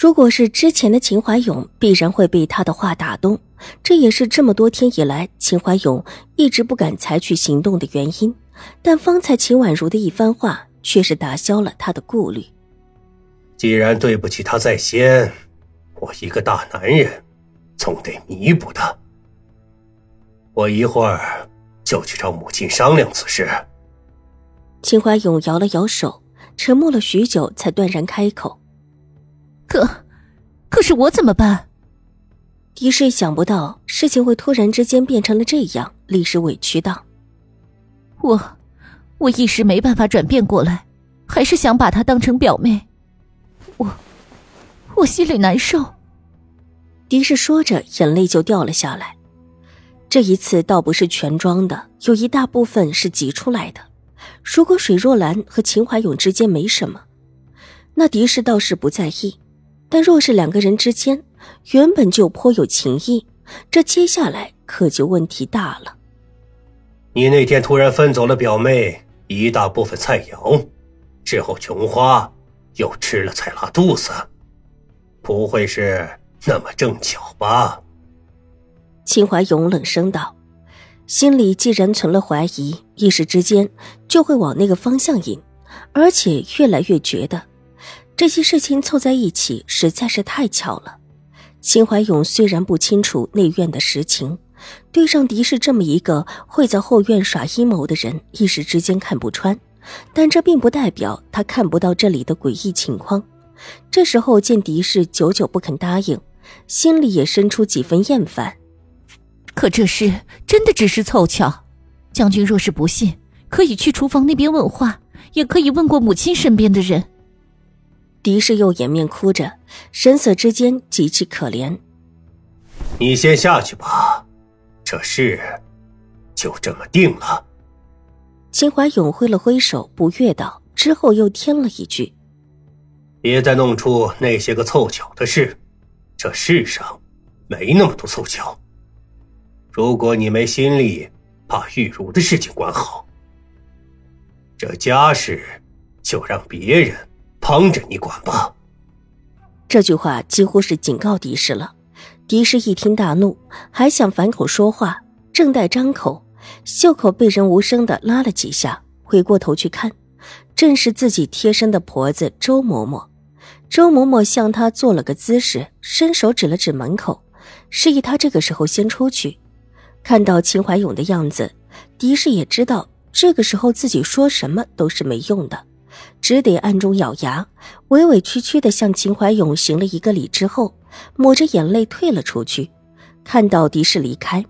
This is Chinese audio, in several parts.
如果是之前的秦怀勇，必然会被他的话打动，这也是这么多天以来秦怀勇一直不敢采取行动的原因。但方才秦婉如的一番话，却是打消了他的顾虑。既然对不起他在先，我一个大男人，总得弥补他。我一会儿就去找母亲商量此事。秦怀勇摇了摇手，沉默了许久，才断然开口。可，可是我怎么办？狄氏想不到事情会突然之间变成了这样，立时委屈道：“我，我一时没办法转变过来，还是想把她当成表妹。我，我心里难受。”狄氏说着，眼泪就掉了下来。这一次倒不是全装的，有一大部分是挤出来的。如果水若兰和秦怀勇之间没什么，那狄氏倒是不在意。但若是两个人之间原本就颇有情谊，这接下来可就问题大了。你那天突然分走了表妹一大部分菜肴，之后琼花又吃了菜拉肚子，不会是那么正巧吧？秦怀勇冷声道，心里既然存了怀疑，一时之间就会往那个方向引，而且越来越觉得。这些事情凑在一起实在是太巧了。秦怀勇虽然不清楚内院的实情，对上狄氏这么一个会在后院耍阴谋的人，一时之间看不穿，但这并不代表他看不到这里的诡异情况。这时候见狄氏久久不肯答应，心里也生出几分厌烦。可这事真的只是凑巧，将军若是不信，可以去厨房那边问话，也可以问过母亲身边的人。狄氏又掩面哭着，神色之间极其可怜。你先下去吧，这事就这么定了。秦怀勇挥了挥手，不悦道，之后又添了一句：“别再弄出那些个凑巧的事，这世上没那么多凑巧。如果你没心力把玉茹的事情管好，这家事就让别人。”帮着你管吧。这句话几乎是警告狄氏了。狄氏一听大怒，还想反口说话，正待张口，袖口被人无声的拉了几下，回过头去看，正是自己贴身的婆子周嬷嬷。周嬷嬷向他做了个姿势，伸手指了指门口，示意他这个时候先出去。看到秦怀勇的样子，狄氏也知道这个时候自己说什么都是没用的。只得暗中咬牙，委委屈屈地向秦怀勇行了一个礼之后，抹着眼泪退了出去。看到狄氏离开，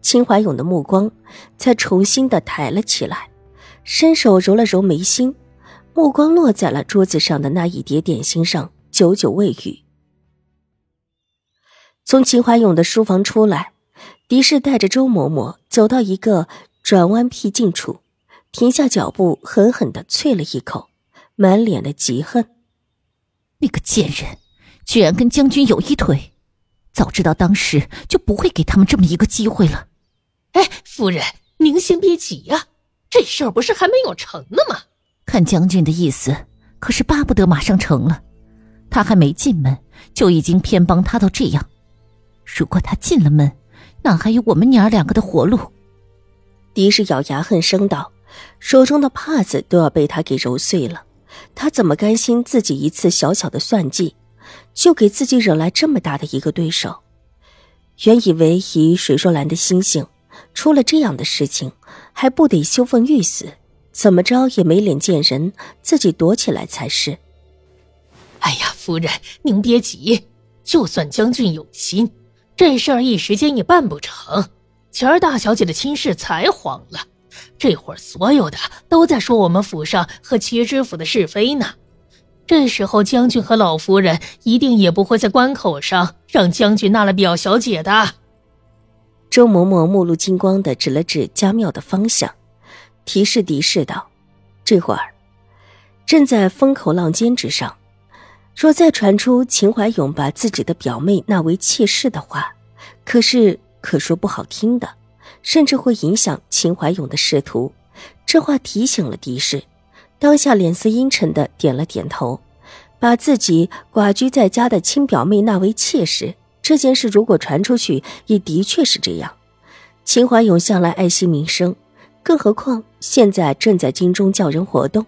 秦怀勇的目光才重新的抬了起来，伸手揉了揉眉心，目光落在了桌子上的那一碟点心上，久久未语。从秦怀勇的书房出来，狄氏带着周嬷嬷走到一个转弯僻静处。停下脚步，狠狠的啐了一口，满脸的嫉恨。那个贱人，居然跟将军有一腿！早知道当时就不会给他们这么一个机会了。哎，夫人，您先别急呀，这事儿不是还没有成呢吗？看将军的意思，可是巴不得马上成了。他还没进门，就已经偏帮他到这样。如果他进了门，哪还有我们娘儿两个的活路？狄氏咬牙恨声道。手中的帕子都要被他给揉碎了，他怎么甘心自己一次小小的算计，就给自己惹来这么大的一个对手？原以为以水若兰的心性，出了这样的事情还不得羞愤欲死，怎么着也没脸见人，自己躲起来才是。哎呀，夫人，您别急，就算将军有心，这事儿一时间也办不成。前儿大小姐的亲事才黄了。这会儿，所有的都在说我们府上和齐知府的是非呢。这时候将军和老夫人一定也不会在关口上让将军纳了表小姐的。周嬷嬷目露金光的指了指家庙的方向，提示狄氏道：“这会儿正在风口浪尖之上，若再传出秦怀勇把自己的表妹纳为妾室的话，可是可说不好听的，甚至会影响秦怀勇的仕途。”这话提醒了狄氏，当下脸色阴沉的点了点头，把自己寡居在家的亲表妹纳为妾室。这件事如果传出去，也的确是这样。秦怀勇向来爱惜名声，更何况现在正在京中叫人活动，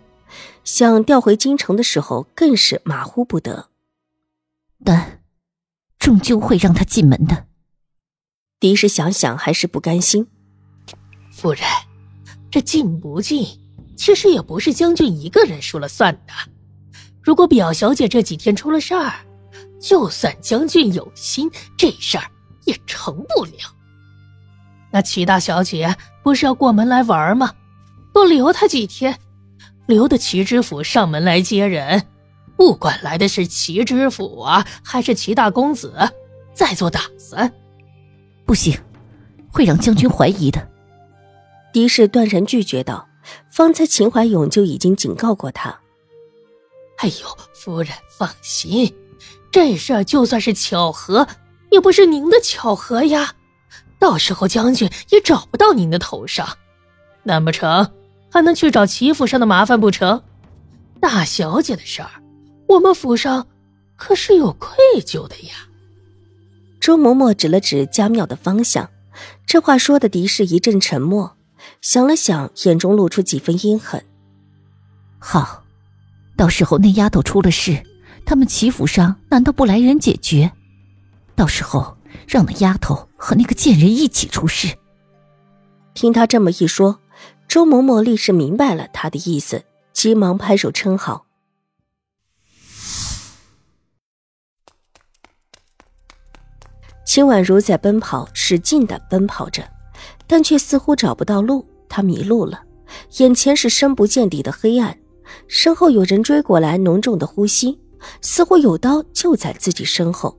想调回京城的时候，更是马虎不得。但，终究会让他进门的。狄氏想想还是不甘心。夫人，这进不进，其实也不是将军一个人说了算的。如果表小姐这几天出了事儿，就算将军有心，这事儿也成不了。那齐大小姐不是要过门来玩吗？多留她几天，留的齐知府上门来接人，不管来的是齐知府啊，还是齐大公子，再做打算。不行，会让将军怀疑的。狄氏断然拒绝道：“方才秦怀勇就已经警告过他。”哎呦，夫人放心。这事儿就算是巧合，也不是您的巧合呀。到时候将军也找不到您的头上，难不成还能去找齐府上的麻烦不成？大小姐的事儿，我们府上可是有愧疚的呀。周嬷嬷指了指家庙的方向，这话说的狄氏一阵沉默，想了想，眼中露出几分阴狠。好，到时候那丫头出了事。他们齐府上难道不来人解决？到时候让那丫头和那个贱人一起出事。听他这么一说，周嬷嬷立时明白了他的意思，急忙拍手称好。秦婉如在奔跑，使劲的奔跑着，但却似乎找不到路。她迷路了，眼前是深不见底的黑暗，身后有人追过来，浓重的呼吸。似乎有刀就在自己身后，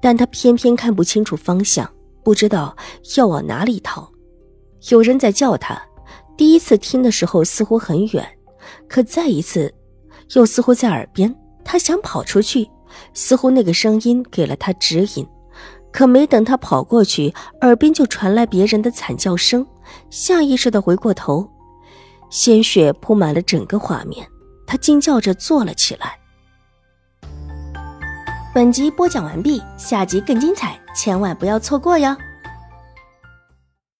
但他偏偏看不清楚方向，不知道要往哪里逃。有人在叫他，第一次听的时候似乎很远，可再一次，又似乎在耳边。他想跑出去，似乎那个声音给了他指引，可没等他跑过去，耳边就传来别人的惨叫声。下意识的回过头，鲜血铺满了整个画面，他惊叫着坐了起来。本集播讲完毕，下集更精彩，千万不要错过哟！